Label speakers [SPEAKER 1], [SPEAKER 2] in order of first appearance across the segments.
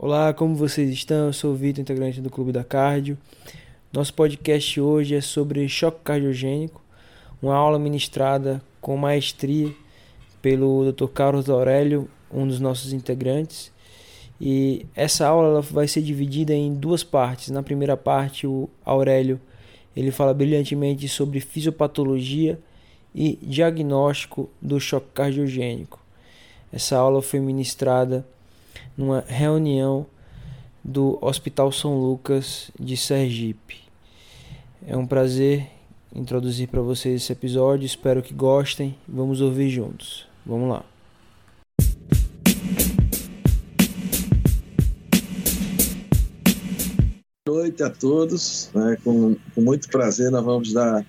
[SPEAKER 1] Olá, como vocês estão? Eu sou o Vitor, integrante do Clube da Cardio. Nosso podcast hoje é sobre choque cardiogênico, uma aula ministrada com maestria pelo Dr. Carlos Aurélio, um dos nossos integrantes. E essa aula vai ser dividida em duas partes. Na primeira parte, o Aurélio ele fala brilhantemente sobre fisiopatologia e diagnóstico do choque cardiogênico. Essa aula foi ministrada numa reunião do Hospital São Lucas de Sergipe. É um prazer introduzir para vocês esse episódio, espero que gostem. Vamos ouvir juntos. Vamos lá.
[SPEAKER 2] Boa noite a todos. Né? Com, com, muito prazer, nós vamos dar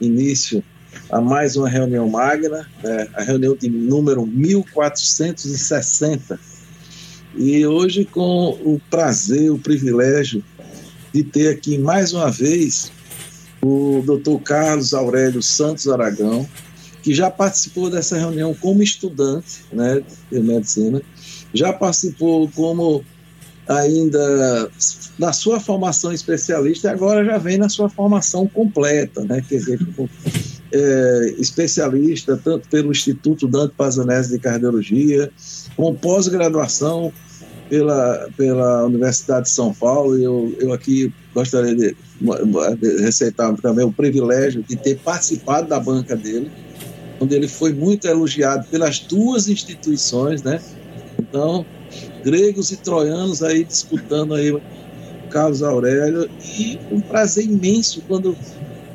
[SPEAKER 2] início a mais uma reunião magna, né? a reunião de número 1460 e hoje, com o prazer, o privilégio de ter aqui mais uma vez o Dr. Carlos Aurélio Santos Aragão, que já participou dessa reunião como estudante né, de medicina, já participou como ainda na sua formação especialista e agora já vem na sua formação completa, né? Quer dizer, como, é, especialista tanto pelo Instituto Dante Pazanese de Cardiologia, com pós-graduação pela, pela Universidade de São Paulo. Eu, eu aqui gostaria de, receitar também o privilégio de ter participado da banca dele, onde ele foi muito elogiado pelas duas instituições, né? Então, gregos e troianos aí disputando aí Carlos Aurélio e um prazer imenso quando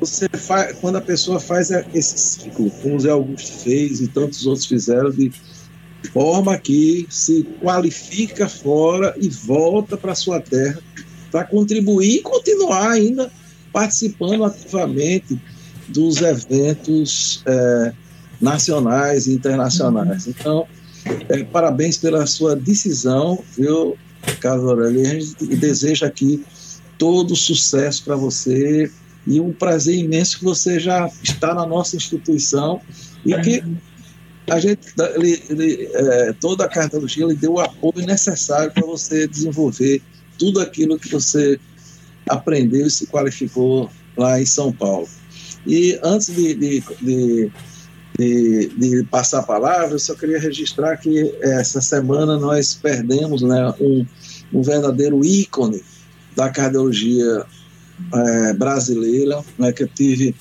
[SPEAKER 2] você faz, quando a pessoa faz esse ciclo, como o Zé Augusto fez e tantos outros fizeram de forma que se qualifica fora e volta para sua terra para contribuir e continuar ainda participando ativamente dos eventos é, nacionais e internacionais. Então, é, parabéns pela sua decisão, viu, Carlos Aurélio? A gente deseja aqui todo sucesso para você e um prazer imenso que você já está na nossa instituição e que a gente, ele, ele, é, toda a cardiologia ele deu o apoio necessário para você desenvolver tudo aquilo que você aprendeu e se qualificou lá em São Paulo. E antes de, de, de, de, de passar a palavra, eu só queria registrar que essa semana nós perdemos né, um, um verdadeiro ícone da cardiologia é, brasileira, né, que eu tive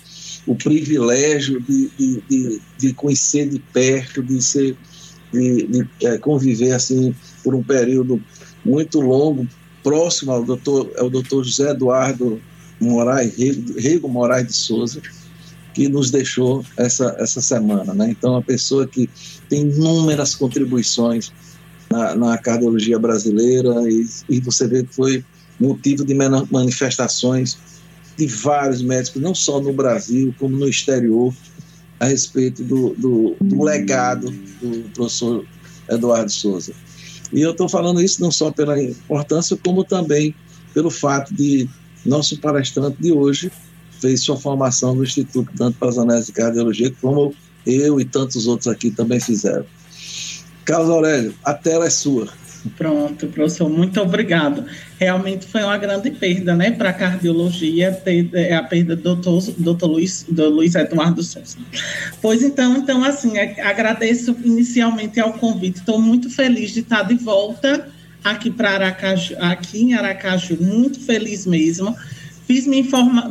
[SPEAKER 2] o privilégio de, de, de, de conhecer de perto, de ser de, de é, conviver assim por um período muito longo, próximo ao doutor, é o doutor José Eduardo Moraes, Rego Moraes de Souza, que nos deixou essa, essa semana. Né? Então, uma pessoa que tem inúmeras contribuições na, na cardiologia brasileira e, e você vê que foi motivo de manifestações de vários médicos, não só no Brasil, como no exterior, a respeito do, do, do legado do professor Eduardo Souza. E eu estou falando isso não só pela importância, como também pelo fato de nosso palestrante de hoje fez sua formação no Instituto Dante Prazanese de Cardiologia, como eu e tantos outros aqui também fizeram. Carlos Aurélio, a tela é sua.
[SPEAKER 3] Pronto, professor, muito obrigado. Realmente foi uma grande perda, né, para a cardiologia, é, a perda do doutor, doutor Luiz, do Luiz Eduardo Souza. Pois então, então, assim, agradeço inicialmente ao convite, estou muito feliz de estar de volta aqui para Aracaju, aqui em Aracaju, muito feliz mesmo. Fiz minha,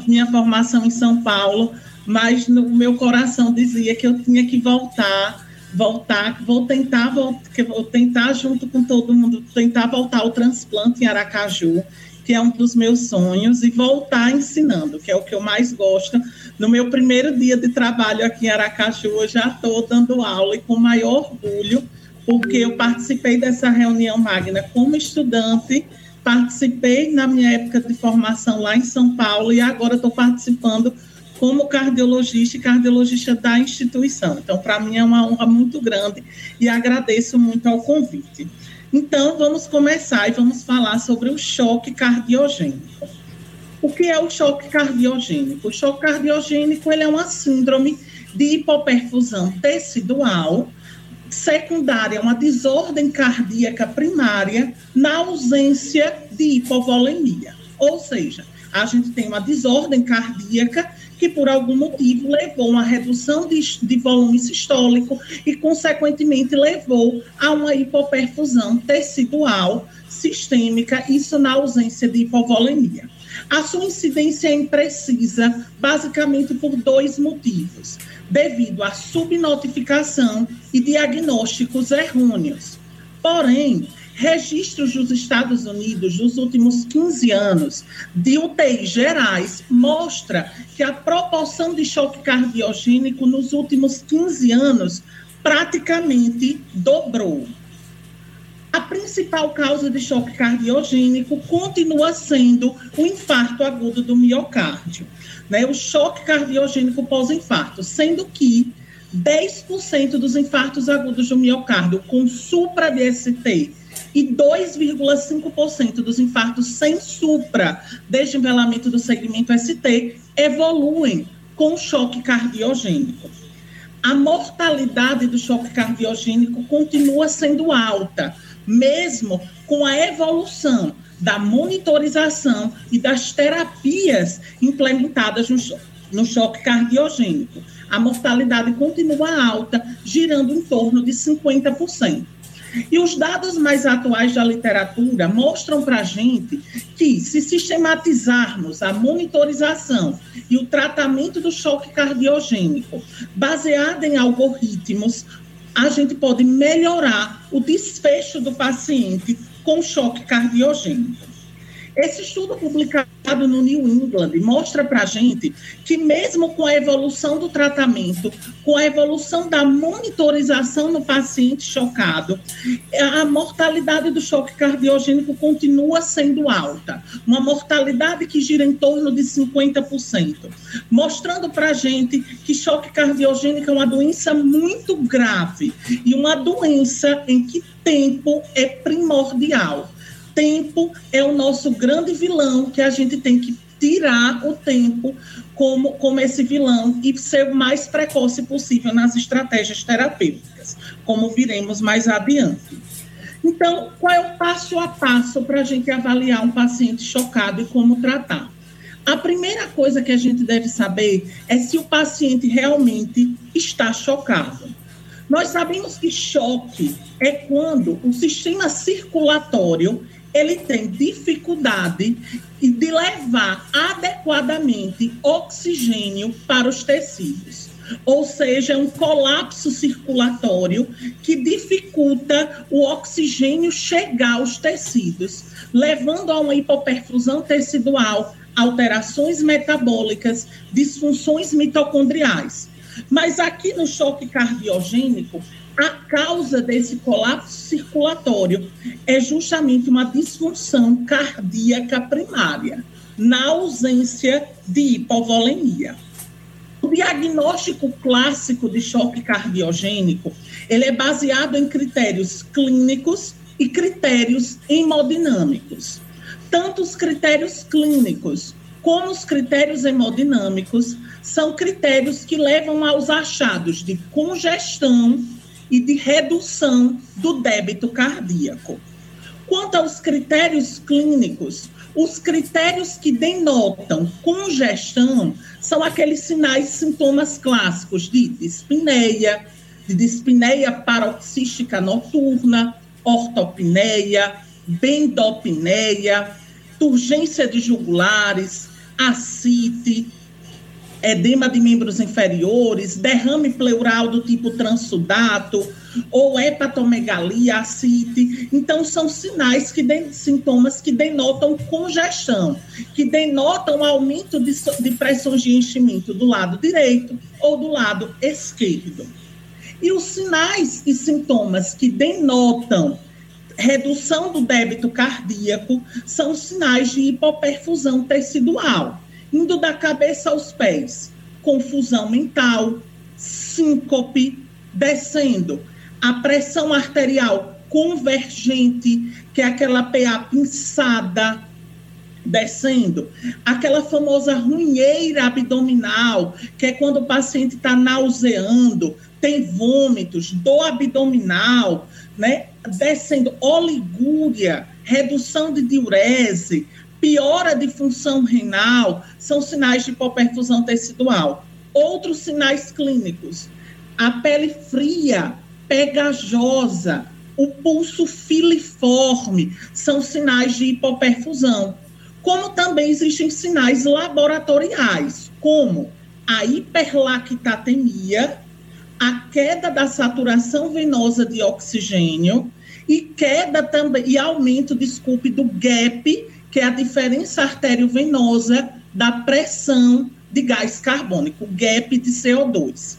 [SPEAKER 3] minha formação em São Paulo, mas no meu coração dizia que eu tinha que voltar voltar, vou tentar, vou, vou tentar junto com todo mundo, tentar voltar ao transplante em Aracaju, que é um dos meus sonhos, e voltar ensinando, que é o que eu mais gosto. No meu primeiro dia de trabalho aqui em Aracaju, eu já estou dando aula e com maior orgulho, porque eu participei dessa reunião magna como estudante, participei na minha época de formação lá em São Paulo e agora estou participando como cardiologista e cardiologista da instituição. Então, para mim é uma honra muito grande e agradeço muito ao convite. Então, vamos começar e vamos falar sobre o choque cardiogênico. O que é o choque cardiogênico? O choque cardiogênico ele é uma síndrome de hipoperfusão tecidual secundária, uma desordem cardíaca primária na ausência de hipovolemia. Ou seja, a gente tem uma desordem cardíaca que, por algum motivo, levou a uma redução de, de volume sistólico e, consequentemente, levou a uma hipoperfusão tecidual sistêmica, isso na ausência de hipovolemia. A sua incidência é imprecisa, basicamente por dois motivos: devido à subnotificação e diagnósticos errôneos. Porém, registros dos Estados Unidos dos últimos 15 anos de UTIs gerais mostra que a proporção de choque cardiogênico nos últimos 15 anos praticamente dobrou. A principal causa de choque cardiogênico continua sendo o infarto agudo do miocárdio, né? O choque cardiogênico pós-infarto, sendo que 10% dos infartos agudos do miocárdio com supra-DST e 2,5% dos infartos sem supra desnivelamento do segmento ST evoluem com choque cardiogênico. A mortalidade do choque cardiogênico continua sendo alta, mesmo com a evolução da monitorização e das terapias implementadas no choque, no choque cardiogênico. A mortalidade continua alta, girando em torno de 50%. E os dados mais atuais da literatura mostram para a gente que, se sistematizarmos a monitorização e o tratamento do choque cardiogênico baseado em algoritmos, a gente pode melhorar o desfecho do paciente com choque cardiogênico. Esse estudo publicado no New England mostra para a gente que, mesmo com a evolução do tratamento, com a evolução da monitorização no paciente chocado, a mortalidade do choque cardiogênico continua sendo alta, uma mortalidade que gira em torno de 50%, mostrando para a gente que choque cardiogênico é uma doença muito grave e uma doença em que tempo é primordial tempo é o nosso grande vilão que a gente tem que tirar o tempo como, como esse vilão e ser o mais precoce possível nas estratégias terapêuticas, como viremos mais adiante. Então, qual é o passo a passo para a gente avaliar um paciente chocado e como tratar? A primeira coisa que a gente deve saber é se o paciente realmente está chocado. Nós sabemos que choque é quando o sistema circulatório ele tem dificuldade de levar adequadamente oxigênio para os tecidos. Ou seja, é um colapso circulatório que dificulta o oxigênio chegar aos tecidos, levando a uma hipoperfusão tecidual, alterações metabólicas, disfunções mitocondriais. Mas aqui no choque cardiogênico, a causa desse colapso circulatório é justamente uma disfunção cardíaca primária, na ausência de hipovolemia. O diagnóstico clássico de choque cardiogênico, ele é baseado em critérios clínicos e critérios hemodinâmicos. Tanto os critérios clínicos como os critérios hemodinâmicos são critérios que levam aos achados de congestão e de redução do débito cardíaco. Quanto aos critérios clínicos, os critérios que denotam congestão são aqueles sinais sintomas clássicos de dispneia, de dispneia paroxística noturna, ortopneia, bendopneia, turgência de jugulares, ascite, edema de membros inferiores, derrame pleural do tipo transudato, ou hepatomegalia, ascite. Então, são sinais, que de, sintomas que denotam congestão, que denotam aumento de, de pressões de enchimento do lado direito ou do lado esquerdo. E os sinais e sintomas que denotam redução do débito cardíaco são sinais de hipoperfusão tecidual indo da cabeça aos pés, confusão mental, síncope, descendo, a pressão arterial convergente, que é aquela PA pinçada, descendo, aquela famosa runheira abdominal, que é quando o paciente está nauseando, tem vômitos, dor abdominal, né? Descendo oligúria, redução de diurese, piora de função renal, são sinais de hipoperfusão tecidual. Outros sinais clínicos: a pele fria, pegajosa, o pulso filiforme, são sinais de hipoperfusão. Como também existem sinais laboratoriais, como a hiperlactatemia, a queda da saturação venosa de oxigênio e queda também e aumento, desculpe, do gap, que é a diferença arteriovenosa da pressão de gás carbônico, gap de CO2.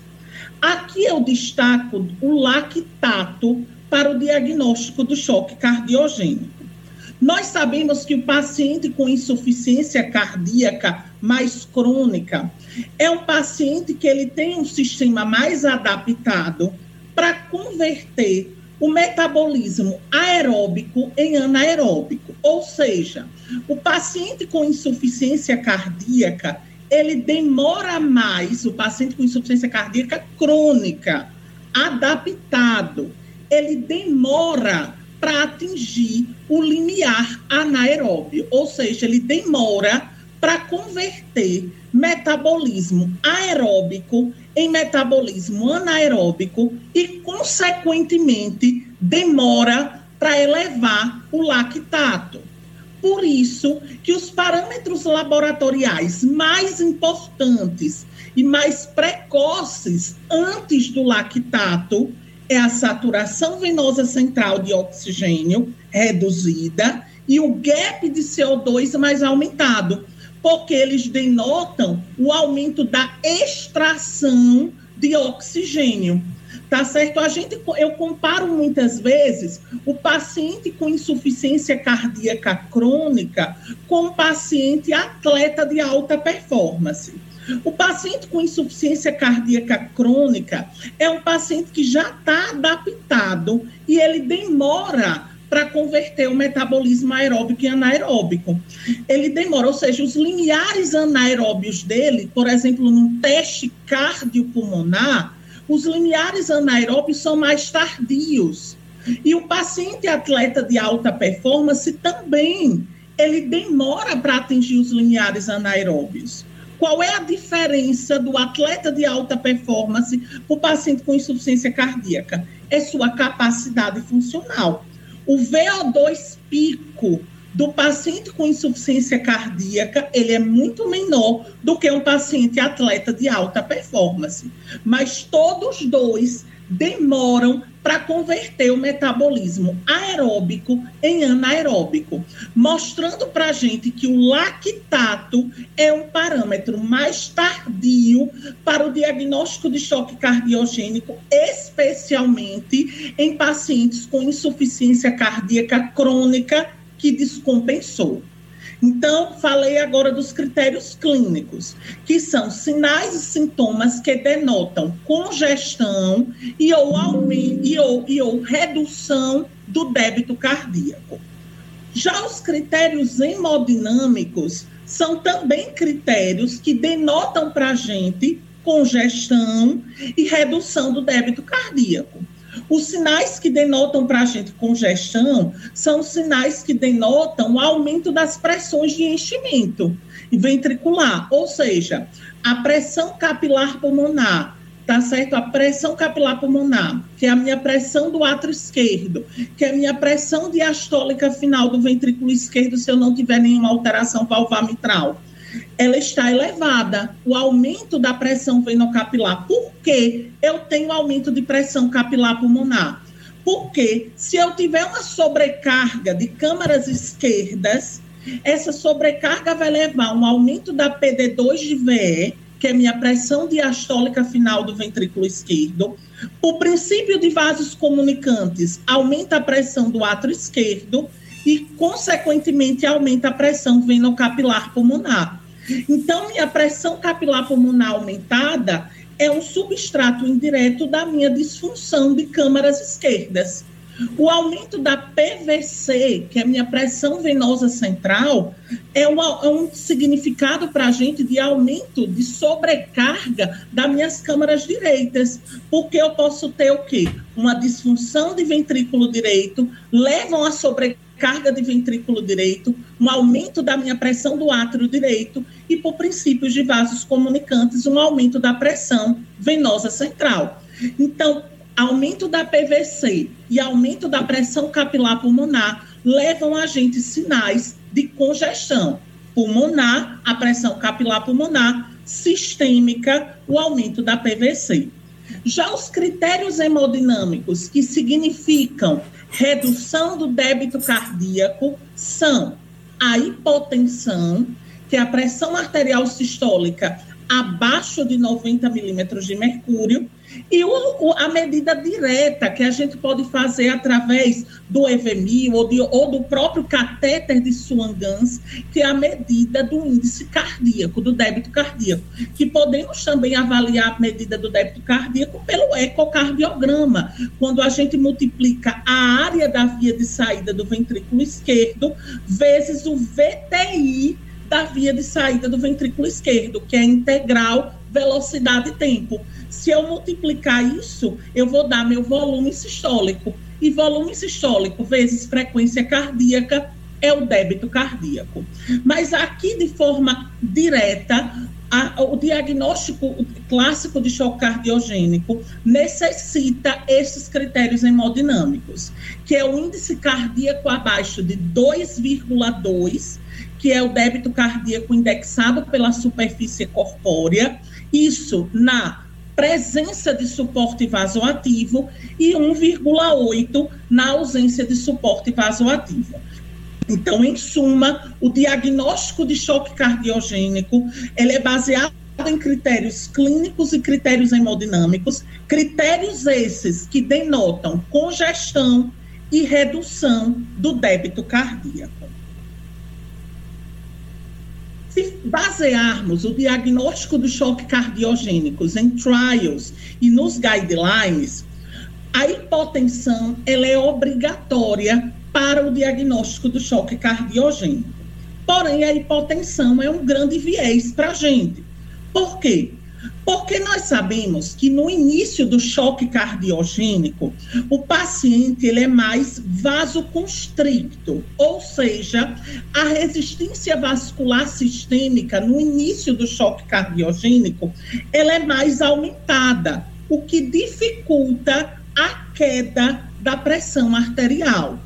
[SPEAKER 3] Aqui eu destaco o lactato para o diagnóstico do choque cardiogênico. Nós sabemos que o paciente com insuficiência cardíaca mais crônica é um paciente que ele tem um sistema mais adaptado para converter o metabolismo aeróbico em anaeróbico, ou seja, o paciente com insuficiência cardíaca, ele demora mais, o paciente com insuficiência cardíaca crônica, adaptado, ele demora para atingir o limiar anaeróbio, ou seja, ele demora para converter metabolismo aeróbico em metabolismo anaeróbico e, consequentemente, demora para elevar o lactato. Por isso que os parâmetros laboratoriais mais importantes e mais precoces antes do lactato é a saturação venosa central de oxigênio reduzida e o gap de CO2 mais aumentado, porque eles denotam o aumento da extração de oxigênio. Tá certo? A gente, eu comparo muitas vezes o paciente com insuficiência cardíaca crônica com o paciente atleta de alta performance. O paciente com insuficiência cardíaca crônica é um paciente que já está adaptado e ele demora para converter o metabolismo aeróbico em anaeróbico. Ele demora, ou seja, os limiares anaeróbios dele, por exemplo, num teste cardiopulmonar, os limiares anaeróbios são mais tardios. E o paciente atleta de alta performance também, ele demora para atingir os limiares anaeróbios. Qual é a diferença do atleta de alta performance para o paciente com insuficiência cardíaca? É sua capacidade funcional. O VO2 pico do paciente com insuficiência cardíaca, ele é muito menor do que um paciente atleta de alta performance. Mas todos dois demoram para converter o metabolismo aeróbico em anaeróbico, mostrando para a gente que o lactato é um parâmetro mais tardio para o diagnóstico de choque cardiogênico, especialmente em pacientes com insuficiência cardíaca crônica que descompensou. Então, falei agora dos critérios clínicos, que são sinais e sintomas que denotam congestão e ou, aumento, e ou, e ou redução do débito cardíaco. Já os critérios hemodinâmicos são também critérios que denotam para a gente congestão e redução do débito cardíaco. Os sinais que denotam para a gente congestão são sinais que denotam o aumento das pressões de enchimento ventricular, ou seja, a pressão capilar pulmonar, tá certo? A pressão capilar pulmonar, que é a minha pressão do átrio esquerdo, que é a minha pressão diastólica final do ventrículo esquerdo se eu não tiver nenhuma alteração valvar mitral ela está elevada. O aumento da pressão venocapilar. Por que eu tenho aumento de pressão capilar pulmonar? Porque se eu tiver uma sobrecarga de câmaras esquerdas, essa sobrecarga vai levar um aumento da PD2 de VE, que é minha pressão diastólica final do ventrículo esquerdo. O princípio de vasos comunicantes aumenta a pressão do átrio esquerdo e, consequentemente, aumenta a pressão venocapilar pulmonar. Então, minha pressão capilar pulmonar aumentada é um substrato indireto da minha disfunção de câmaras esquerdas. O aumento da PVC, que é a minha pressão venosa central, é, uma, é um significado para a gente de aumento de sobrecarga das minhas câmaras direitas, porque eu posso ter o quê? Uma disfunção de ventrículo direito, levam a sobrecarga de ventrículo direito, um aumento da minha pressão do átrio direito e, por princípios de vasos comunicantes, um aumento da pressão venosa central. Então, aumento da PVC e aumento da pressão capilar pulmonar levam a gente sinais de congestão pulmonar, a pressão capilar pulmonar, sistêmica, o aumento da PVC. Já os critérios hemodinâmicos, que significam redução do débito cardíaco, são a hipotensão, que é a pressão arterial sistólica abaixo de 90 milímetros de mercúrio, e o, a medida direta que a gente pode fazer através do EVMI ou, de, ou do próprio catéter de Swan-Ganz, que é a medida do índice cardíaco, do débito cardíaco, que podemos também avaliar a medida do débito cardíaco pelo ecocardiograma, quando a gente multiplica a área da via de saída do ventrículo esquerdo vezes o VTI da via de saída do ventrículo esquerdo, que é integral velocidade e tempo. Se eu multiplicar isso, eu vou dar meu volume sistólico. E volume sistólico vezes frequência cardíaca é o débito cardíaco. Mas aqui, de forma direta, a, o diagnóstico clássico de choque cardiogênico necessita esses critérios hemodinâmicos, que é o índice cardíaco abaixo de 2,2, que é o débito cardíaco indexado pela superfície corpórea, isso na presença de suporte vasoativo e 1,8 na ausência de suporte vasoativo. Então, em suma, o diagnóstico de choque cardiogênico ele é baseado em critérios clínicos e critérios hemodinâmicos, critérios esses que denotam congestão e redução do débito cardíaco. Se basearmos o diagnóstico do choque cardiogênicos em trials e nos guidelines, a hipotensão ela é obrigatória para o diagnóstico do choque cardiogênico. Porém, a hipotensão é um grande viés para a gente. Por quê? Porque nós sabemos que no início do choque cardiogênico, o paciente ele é mais vasoconstricto, ou seja, a resistência vascular sistêmica no início do choque cardiogênico, ela é mais aumentada, o que dificulta a queda da pressão arterial.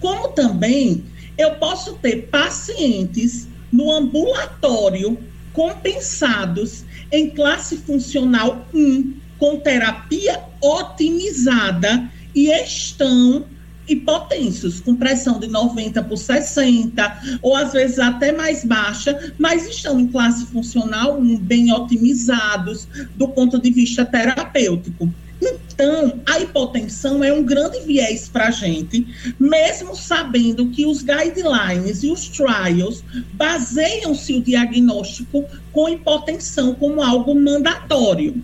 [SPEAKER 3] Como também eu posso ter pacientes no ambulatório compensados em classe funcional 1, com terapia otimizada e estão hipotensos, com pressão de 90 por 60, ou às vezes até mais baixa, mas estão em classe funcional 1, bem otimizados do ponto de vista terapêutico. Então, a hipotensão é um grande viés para a gente, mesmo sabendo que os guidelines e os trials baseiam-se o diagnóstico com hipotensão como algo mandatório.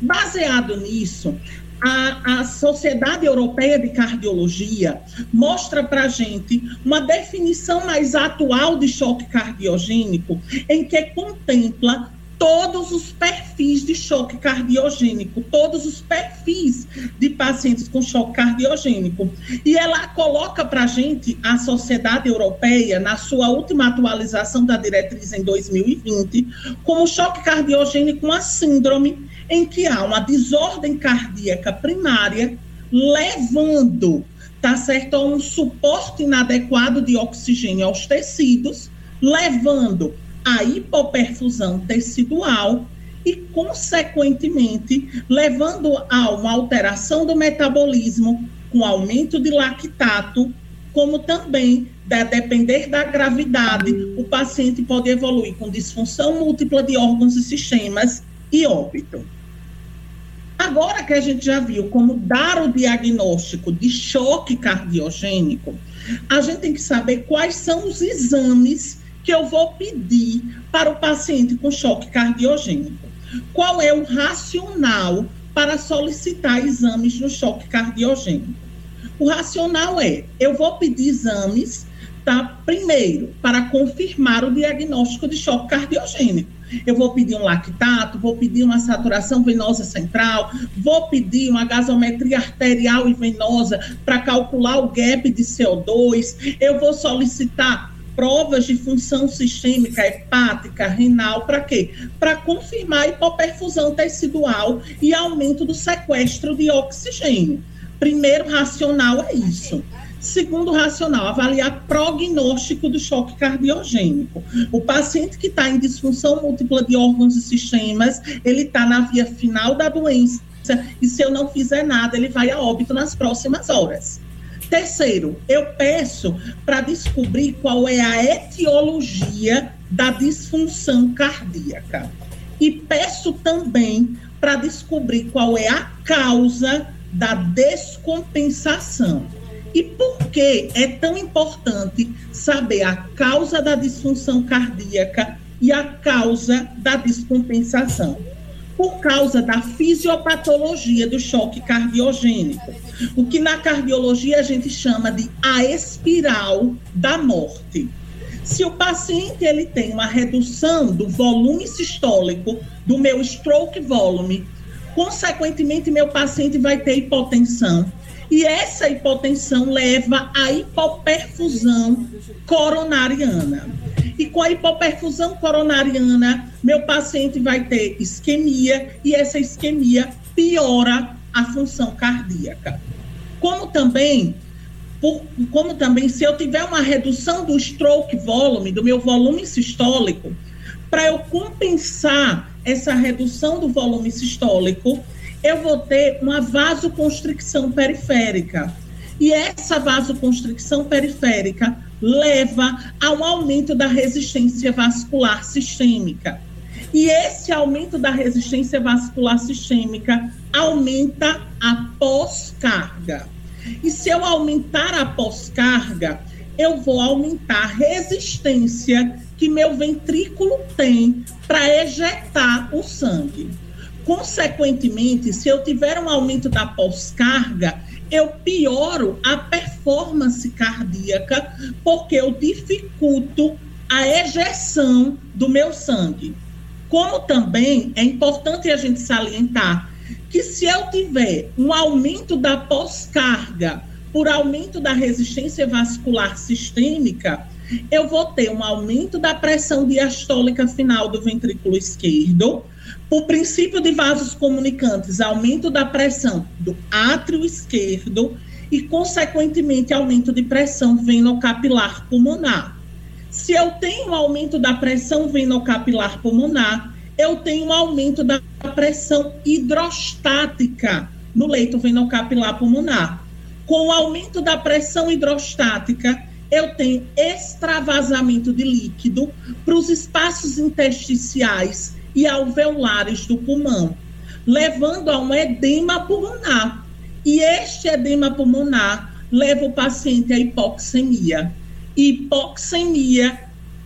[SPEAKER 3] Baseado nisso, a, a, Sociedade Europeia de Cardiologia mostra para a gente uma definição mais atual de choque cardiogênico, em que contempla todos os perfis de choque cardiogênico, todos os perfis de pacientes com choque cardiogênico. E ela coloca para a gente, a Sociedade Europeia, na sua última atualização da diretriz em 2020, como choque cardiogênico uma síndrome em que há uma desordem cardíaca primária levando, tá certo, a um suporte inadequado de oxigênio aos tecidos, levando a hipoperfusão tecidual e, consequentemente, levando a uma alteração do metabolismo com aumento de lactato, como também, a depender da gravidade, o paciente pode evoluir com disfunção múltipla de órgãos e sistemas e óbito. Agora que a gente já viu como dar o diagnóstico de choque cardiogênico, a gente tem que saber quais são os exames que eu vou pedir para o paciente com choque cardiogênico. Qual é o racional para solicitar exames no choque cardiogênico? O racional é: eu vou pedir exames, tá? Primeiro, para confirmar o diagnóstico de choque cardiogênico. Eu vou pedir um lactato, vou pedir uma saturação venosa central, vou pedir uma gasometria arterial e venosa para calcular o gap de CO2, eu vou solicitar provas de função sistêmica hepática, renal, para quê? Para confirmar hipoperfusão tecidual e aumento do sequestro de oxigênio. Primeiro racional é isso. Segundo racional, avaliar prognóstico do choque cardiogênico. O paciente que está em disfunção múltipla de órgãos e sistemas, ele está na via final da doença e se eu não fizer nada, ele vai a óbito nas próximas horas. Terceiro, eu peço para descobrir qual é a etiologia da disfunção cardíaca. E peço também para descobrir qual é a causa da descompensação. E por que é tão importante saber a causa da disfunção cardíaca e a causa da descompensação? Por causa da fisiopatologia do choque cardiogênico, o que na cardiologia a gente chama de a espiral da morte. Se o paciente ele tem uma redução do volume sistólico do meu stroke volume, consequentemente meu paciente vai ter hipotensão e essa hipotensão leva à hipoperfusão coronariana. E com a hipoperfusão coronariana, meu paciente vai ter isquemia e essa isquemia piora a função cardíaca. Como também, por, como também se eu tiver uma redução do stroke volume, do meu volume sistólico, para eu compensar essa redução do volume sistólico, eu vou ter uma vasoconstricção periférica. E essa vasoconstricção periférica leva a um aumento da resistência vascular sistêmica. E esse aumento da resistência vascular sistêmica aumenta a pós-carga. E se eu aumentar a pós-carga, eu vou aumentar a resistência que meu ventrículo tem para ejetar o sangue. Consequentemente, se eu tiver um aumento da pós-carga, eu pioro a performance cardíaca, porque eu dificulto a ejeção do meu sangue. Como também é importante a gente salientar que se eu tiver um aumento da pós-carga por aumento da resistência vascular sistêmica, eu vou ter um aumento da pressão diastólica final do ventrículo esquerdo, por princípio de vasos comunicantes, aumento da pressão do átrio esquerdo e, consequentemente, aumento de pressão venocapilar pulmonar. Se eu tenho um aumento da pressão venocapilar pulmonar, eu tenho um aumento da pressão hidrostática no leito venocapilar pulmonar. Com o aumento da pressão hidrostática, eu tenho extravasamento de líquido para os espaços intersticiais e alveolares do pulmão, levando a um edema pulmonar. E este edema pulmonar leva o paciente à hipoxemia. Hipoxemia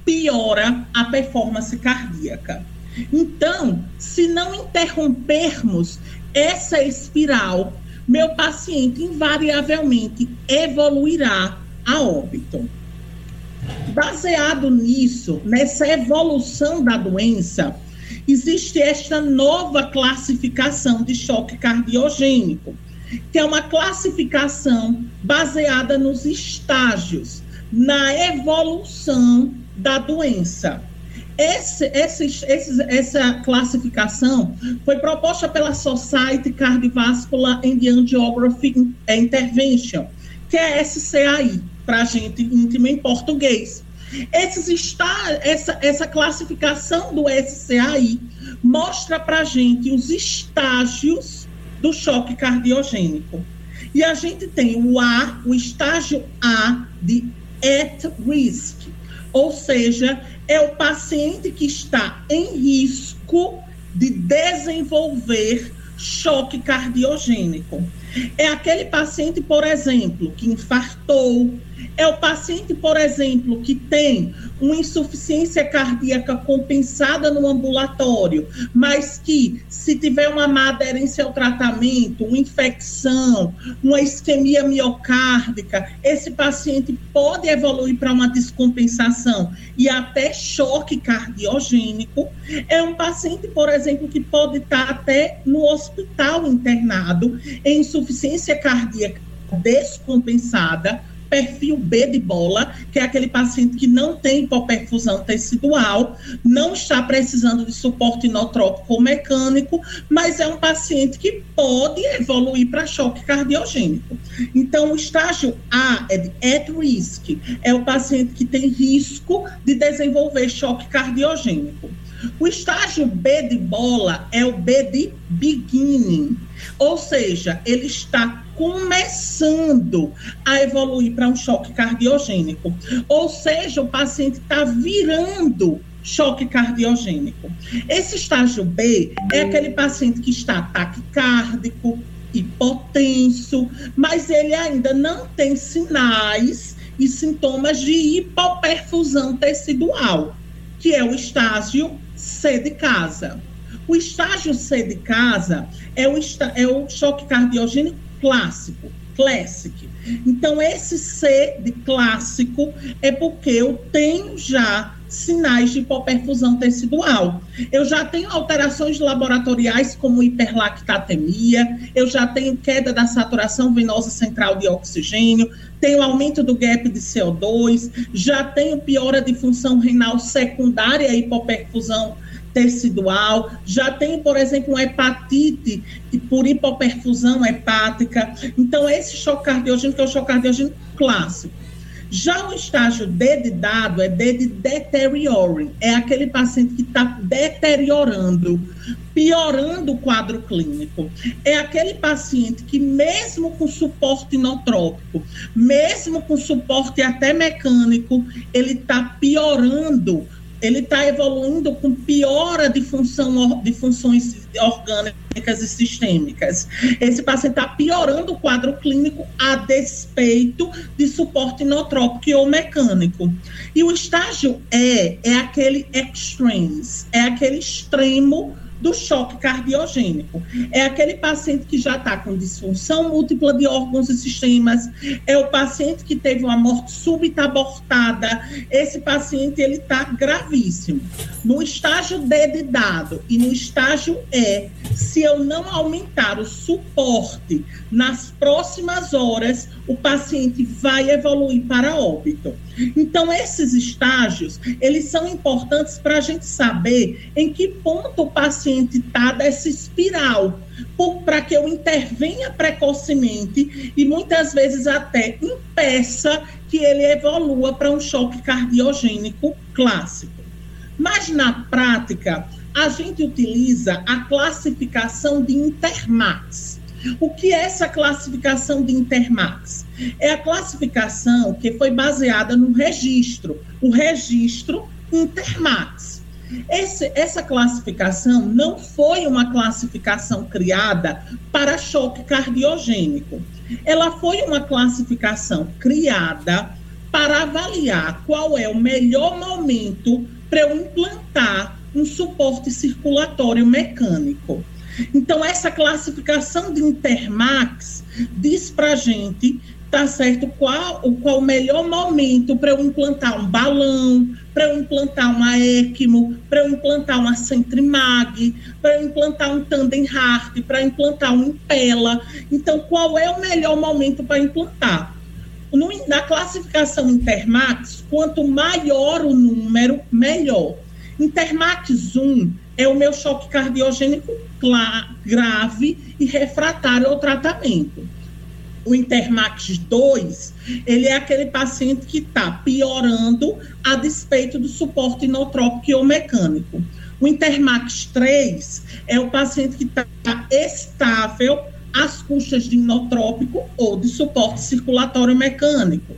[SPEAKER 3] piora a performance cardíaca. Então, se não interrompermos essa espiral, meu paciente invariavelmente evoluirá a óbito. Baseado nisso, nessa evolução da doença, existe esta nova classificação de choque cardiogênico, que é uma classificação baseada nos estágios, na evolução da doença. Esse, essa classificação foi proposta pela Society Cardiovascular and Angiography Intervention, que é SCAI, para a gente íntimo em português. Esses está, essa, essa classificação do SCAI mostra para a gente os estágios do choque cardiogênico. E a gente tem o A, o estágio A de at risk, ou seja, é o paciente que está em risco de desenvolver choque cardiogênico. É aquele paciente, por exemplo, que infartou, É o paciente, por exemplo, que tem uma insuficiência cardíaca compensada no ambulatório, mas que, se tiver uma má aderência ao tratamento, uma infecção, uma isquemia miocárdica, esse paciente pode evoluir para uma descompensação e até choque cardiogênico. É um paciente, por exemplo, que pode estar até no hospital internado em insuficiência cardíaca descompensada perfil B de bola, que é aquele paciente que não tem hipoperfusão tecidual, não está precisando de suporte inotrópico ou mecânico, mas é um paciente que pode evoluir para choque cardiogênico. Então, o estágio A é de at risk, é o paciente que tem risco de desenvolver choque cardiogênico. O estágio B de bola é o B de beginning, ou seja, ele está começando a evoluir para um choque cardiogênico. Ou seja, o paciente está virando choque cardiogênico. Esse estágio B é aquele paciente que está taquicárdico, hipotenso, mas ele ainda não tem sinais e sintomas de hipoperfusão tecidual, que é o estágio C de casa. O estágio C de casa é o, é o choque cardiogênico clássico, classic. Então, esse C de clássico é porque eu tenho já sinais de hipoperfusão tecidual. Eu já tenho alterações laboratoriais como hiperlactatemia, eu já tenho queda da saturação venosa central de oxigênio, tenho aumento do gap de CO2, já tenho piora de função renal secundária à hipoperfusão tecidual, já tem, por exemplo, uma hepatite por hipoperfusão hepática. Então, esse choque cardiogênico é o choque cardiogênico clássico. Já o estágio D de dado é D de deterioring, é aquele paciente que está deteriorando, piorando o quadro clínico. É aquele paciente que, mesmo com suporte inotrópico, mesmo com suporte até mecânico, ele está piorando ele está evoluindo com piora de, função, de funções orgânicas e sistêmicas. Esse paciente está piorando o quadro clínico a despeito de suporte inotrópico ou mecânico. E o estágio E é aquele extremes, é aquele extremo do choque cardiogênico. É aquele paciente que já está com disfunção múltipla de órgãos e sistemas, é o paciente que teve uma morte súbita abortada. Esse paciente ele está gravíssimo. No estágio D de dado e no estágio E, se eu não aumentar o suporte nas próximas horas, o paciente vai evoluir para óbito. Então, esses estágios, eles são importantes para a gente saber em que ponto o paciente está dessa espiral, para que eu intervenha precocemente e muitas vezes até impeça que ele evolua para um choque cardiogênico clássico. Mas na prática, a gente utiliza a classificação de Intermax. O que é essa classificação de Intermax? É a classificação que foi baseada no registro, o registro Intermax. Esse, essa classificação não foi uma classificação criada para choque cardiogênico. Ela foi uma classificação criada para avaliar qual é o melhor momento para eu implantar um suporte circulatório mecânico. Então, essa classificação de Intermax diz para a gente, tá certo, qual, qual o melhor momento para eu implantar um balão, para eu implantar uma ECMO, para eu implantar uma Centrimag, para eu implantar um Tandem Heart, para implantar um Impela. Então, qual é o melhor momento para implantar? No, na classificação Intermax, quanto maior o número, melhor. Intermax 1 é o meu choque cardiogênico grave e refratário ao tratamento. O Intermax 2, ele é aquele paciente que está piorando a despeito do suporte inotrópico ou mecânico. O Intermax 3 é o paciente que está estável às custas de inotrópico ou de suporte circulatório mecânico.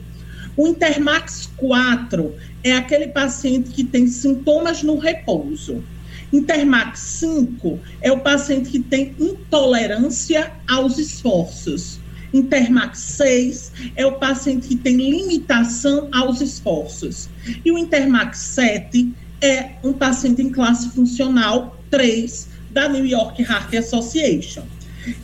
[SPEAKER 3] O Intermax 4 é aquele paciente que tem sintomas no repouso. Intermax 5 é o paciente que tem intolerância aos esforços. Intermax 6 é o paciente que tem limitação aos esforços. E o Intermax 7 é um paciente em classe funcional 3 da New York Heart Association.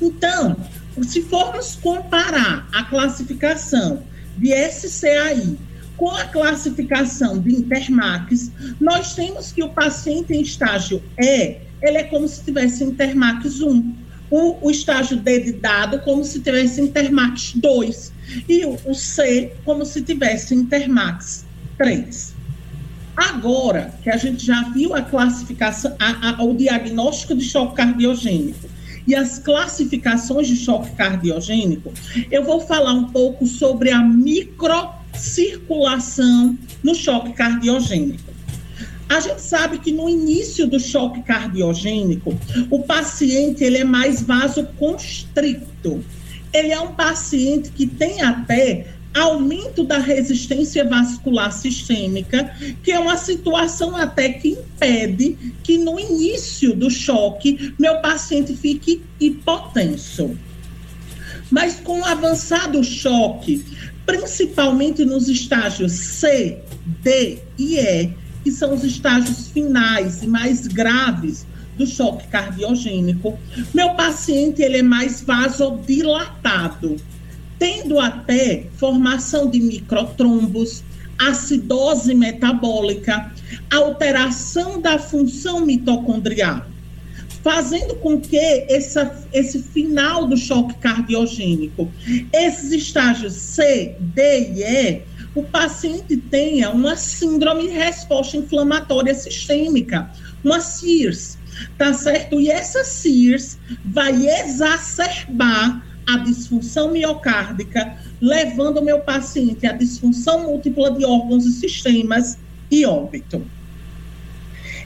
[SPEAKER 3] Então, se formos comparar a classificação de SCAI com a classificação de Intermax, nós temos que o paciente em estágio E, ele é como se tivesse Intermax 1. O, o estágio D de dado como se tivesse Intermax 2. E o, o C como se tivesse Intermax 3. Agora que a gente já viu a classificação, a, a, o diagnóstico de choque cardiogênico e as classificações de choque cardiogênico, eu vou falar um pouco sobre a microcirculação no choque cardiogênico. A gente sabe que no início do choque cardiogênico, o paciente ele é mais vasoconstricto. Ele é um paciente que tem até aumento da resistência vascular sistêmica, que é uma situação até que impede que no início do choque meu paciente fique hipotenso. Mas com o avançado choque, principalmente nos estágios C, D e E, que são os estágios finais e mais graves do choque cardiogênico, meu paciente ele é mais vasodilatado tendo até formação de microtrombos, acidose metabólica, alteração da função mitocondrial, fazendo com que essa, esse final do choque cardiogênico, esses estágios C, D e E, o paciente tenha uma síndrome de resposta inflamatória sistêmica, uma CIRS, tá certo? E essa CIRS vai exacerbar a disfunção miocárdica, levando o meu paciente à disfunção múltipla de órgãos e sistemas e óbito.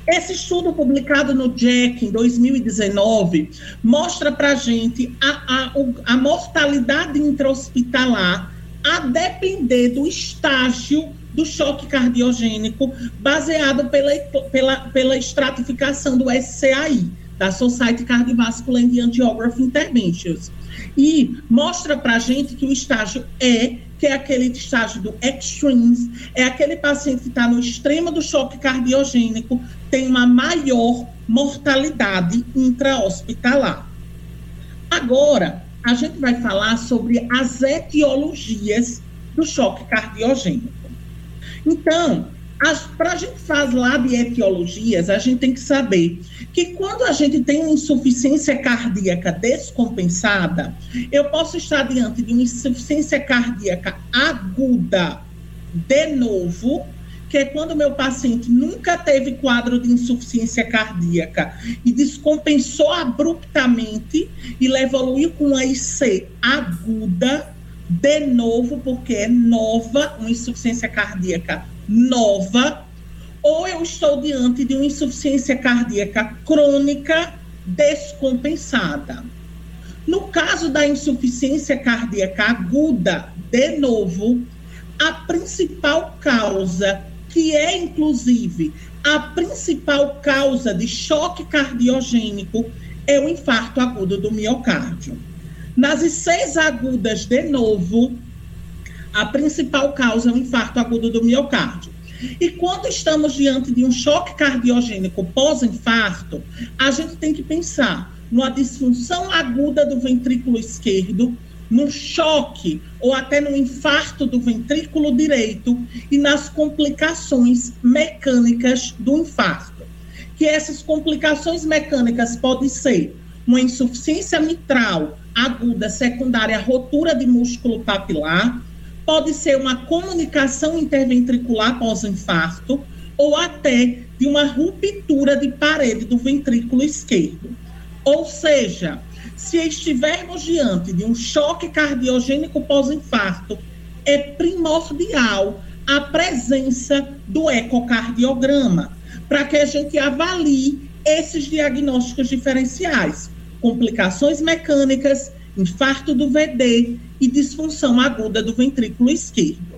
[SPEAKER 3] Esse estudo publicado no JACC em 2019 mostra para gente a, a, a mortalidade intra-hospitalar a depender do estágio do choque cardiogênico, baseado pela, pela, pela estratificação do SCAI, da Society Cardiovascular and Angiography Interventions e mostra para a gente que o estágio E, que é aquele estágio do extremes, é aquele paciente que está no extremo do choque cardiogênico, tem uma maior mortalidade intra-hospitalar. Agora, a gente vai falar sobre as etiologias do choque cardiogênico. Então, para a gente falar de etiologias, a gente tem que saber que quando a gente tem insuficiência cardíaca descompensada, eu posso estar diante de uma insuficiência cardíaca aguda de novo, que quando meu paciente nunca teve quadro de insuficiência cardíaca e descompensou abruptamente e evoluiu com uma IC aguda de novo, porque é nova, uma insuficiência cardíaca nova, ou eu estou diante de uma insuficiência cardíaca crônica descompensada. No caso da insuficiência cardíaca aguda, de novo, a principal causa, que é inclusive a principal causa de choque cardiogênico, é o infarto agudo do miocárdio. Nas seis agudas, de novo, a principal causa é o infarto agudo do miocárdio. E quando estamos diante de um choque cardiogênico pós-infarto, a gente tem que pensar numa disfunção aguda do ventrículo esquerdo, no choque ou até no infarto do ventrículo direito e nas complicações mecânicas do infarto. Que essas complicações mecânicas podem ser uma insuficiência mitral aguda secundária à rotura de músculo papilar, pode ser uma comunicação interventricular pós-infarto ou até de uma ruptura de parede do ventrículo esquerdo. Ou seja, se estivermos diante de um choque cardiogênico pós-infarto, é primordial a presença do ecocardiograma, para que a gente avalie esses diagnósticos diferenciais, complicações mecânicas, infarto do VD e disfunção aguda do ventrículo esquerdo.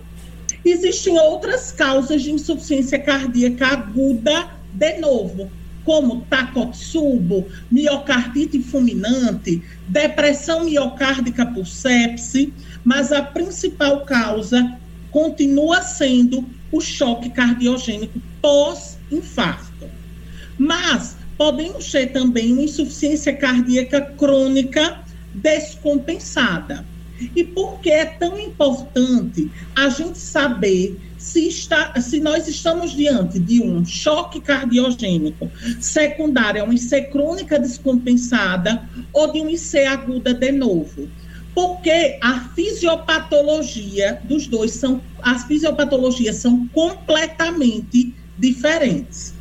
[SPEAKER 3] Existem outras causas de insuficiência cardíaca aguda, de novo, como Takotsubo, miocardite fulminante, depressão miocárdica por sepse, mas a principal causa continua sendo o choque cardiogênico pós-infarto. Mas podemos ter também uma insuficiência cardíaca crônica descompensada. E por que é tão importante a gente saber se, está, se nós estamos diante de um choque cardiogênico secundário a uma IC crônica descompensada ou de uma IC aguda de novo? Porque a fisiopatologia dos dois são, as fisiopatologias são completamente diferentes.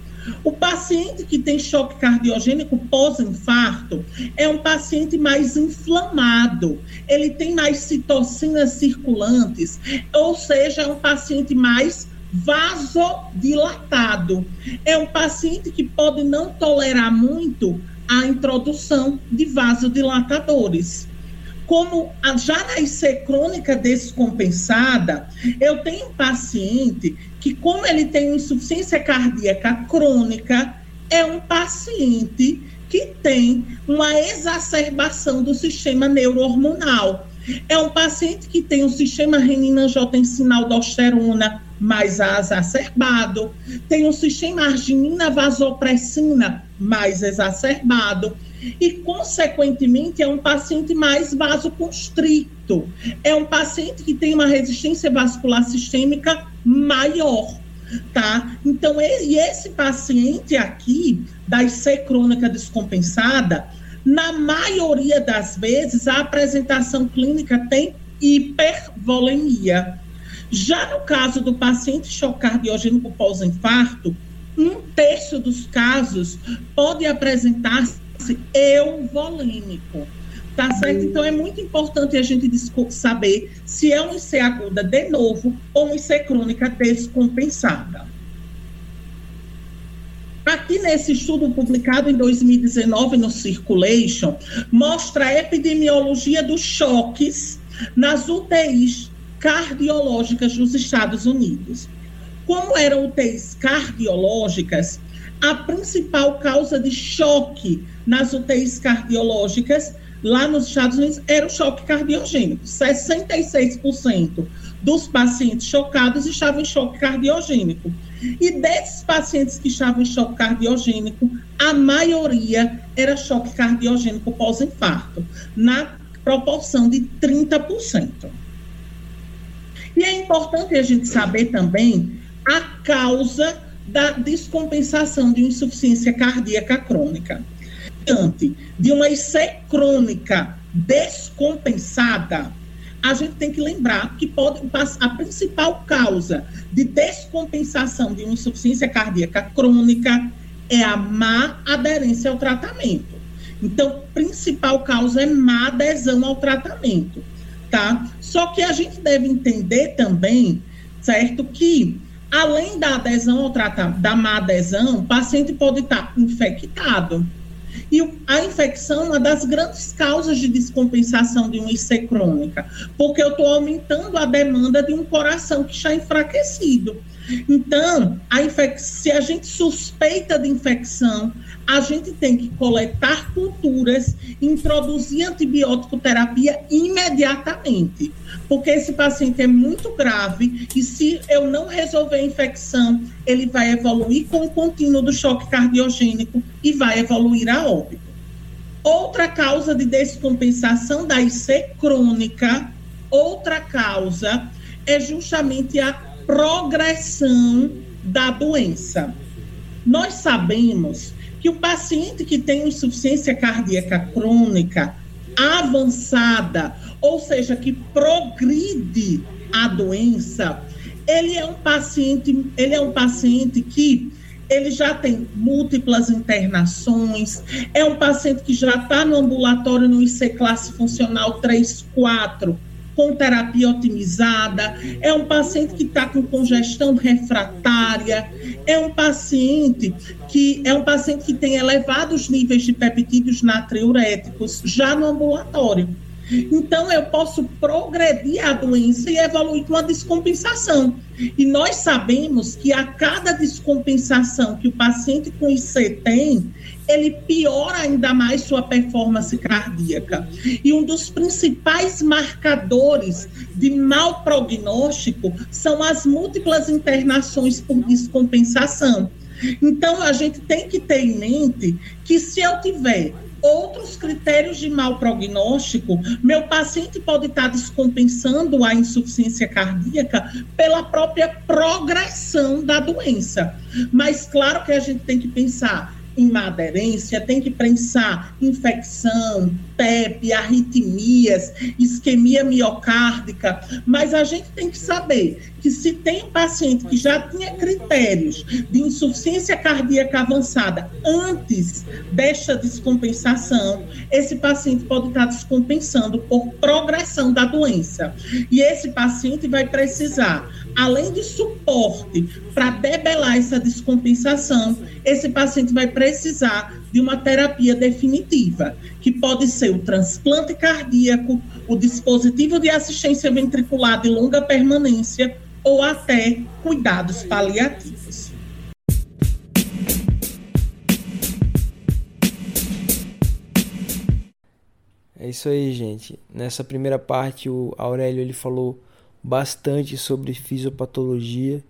[SPEAKER 3] O paciente que tem choque cardiogênico pós-infarto é um paciente mais inflamado, ele tem mais citocinas circulantes, ou seja, é um paciente mais vasodilatado. É um paciente que pode não tolerar muito a introdução de vasodilatadores como já na IC crônica descompensada, eu tenho um paciente que, como ele tem insuficiência cardíaca crônica, é um paciente que tem uma exacerbação do sistema neurohormonal. É um paciente que tem o sistema renina-angiotensina-aldosterona mais exacerbado, tem o sistema arginina-vasopressina mais exacerbado, e, consequentemente, é um paciente mais vasoconstricto. É um paciente que tem uma resistência vascular sistêmica maior. Tá? Então, e esse paciente aqui, da IC crônica descompensada, na maioria das vezes, a apresentação clínica tem hipervolemia. Já no caso do paciente choque cardiogênico pós-infarto, um terço dos casos pode apresentar euvolêmico. Tá certo? Então é muito importante a gente saber se é um IC aguda de novo ou um IC crônica descompensada. Aqui nesse estudo publicado em 2019 no Circulation, mostra a epidemiologia dos choques nas UTIs cardiológicas dos Estados Unidos. Como eram UTIs cardiológicas, a principal causa de choque nas UTIs cardiológicas lá nos Estados Unidos era o choque cardiogênico. 66% dos pacientes chocados estavam em choque cardiogênico. E desses pacientes que estavam em choque cardiogênico, a maioria era choque cardiogênico pós-infarto, na proporção de 30%. E é importante a gente saber também a causa da descompensação de insuficiência cardíaca crônica de uma IC crônica descompensada, a gente tem que lembrar que pode a principal causa de descompensação de uma insuficiência cardíaca crônica é a má aderência ao tratamento. Então, principal causa é má adesão ao tratamento, tá? Só que a gente deve entender também, certo, que além da adesão ao tratamento, da má adesão, o paciente pode estar infectado e a infecção é uma das grandes causas de descompensação de uma IC crônica, porque eu estou aumentando a demanda de um coração que está enfraquecido. Então, a se a gente suspeita de infecção, a gente tem que coletar culturas, introduzir antibiótico terapia imediatamente, porque esse paciente é muito grave e se eu não resolver a infecção, ele vai evoluir com o contínuo do choque cardiogênico e vai evoluir a óbito. Outra causa de descompensação da IC crônica, outra causa é justamente a progressão da doença. Nós sabemos que o paciente que tem insuficiência cardíaca crônica avançada, ou seja, que progride a doença, ele é um paciente, ele é um paciente que ele já tem múltiplas internações, é um paciente que já está no ambulatório no IC classe funcional 3, 4, com terapia otimizada, é um paciente que está com congestão refratária, é um paciente que é um paciente que tem elevados níveis de peptídeos natriuréticos já no ambulatório. Então, eu posso progredir a doença e evoluir com a descompensação. E nós sabemos que a cada descompensação que o paciente com IC tem, ele piora ainda mais sua performance cardíaca. E um dos principais marcadores de mau prognóstico são as múltiplas internações por descompensação. Então, a gente tem que ter em mente que se eu tiver outros critérios de mau prognóstico, meu paciente pode estar descompensando a insuficiência cardíaca pela própria progressão da doença. Mas claro que a gente tem que pensar em aderência, tem que pensar infecção, TEP, arritmias, isquemia miocárdica, mas a gente tem que saber que se tem um paciente que já tinha critérios de insuficiência cardíaca avançada antes desta descompensação, esse paciente pode estar descompensando por progressão da doença. E esse paciente vai precisar, além de suporte para debelar essa descompensação, esse paciente vai precisar de uma terapia definitiva, que pode ser o transplante cardíaco, o dispositivo de assistência ventricular de longa permanência ou até cuidados paliativos.
[SPEAKER 1] É isso aí, gente. Nessa primeira parte, o Aurélio ele falou bastante sobre fisiopatologia,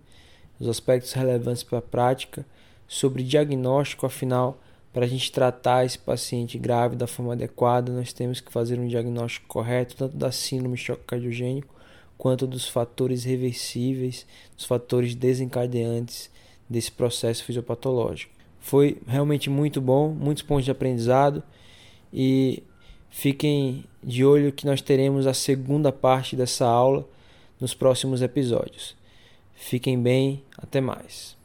[SPEAKER 1] os aspectos relevantes para a prática, sobre diagnóstico, afinal, para a gente tratar esse paciente grave da forma adequada, nós temos que fazer um diagnóstico correto, tanto da síndrome choque cardiogênico, quanto dos fatores reversíveis, dos fatores desencadeantes desse processo fisiopatológico. Foi realmente muito bom, muitos pontos de aprendizado e fiquem de olho que nós teremos a segunda parte dessa aula nos próximos episódios. Fiquem bem, até mais.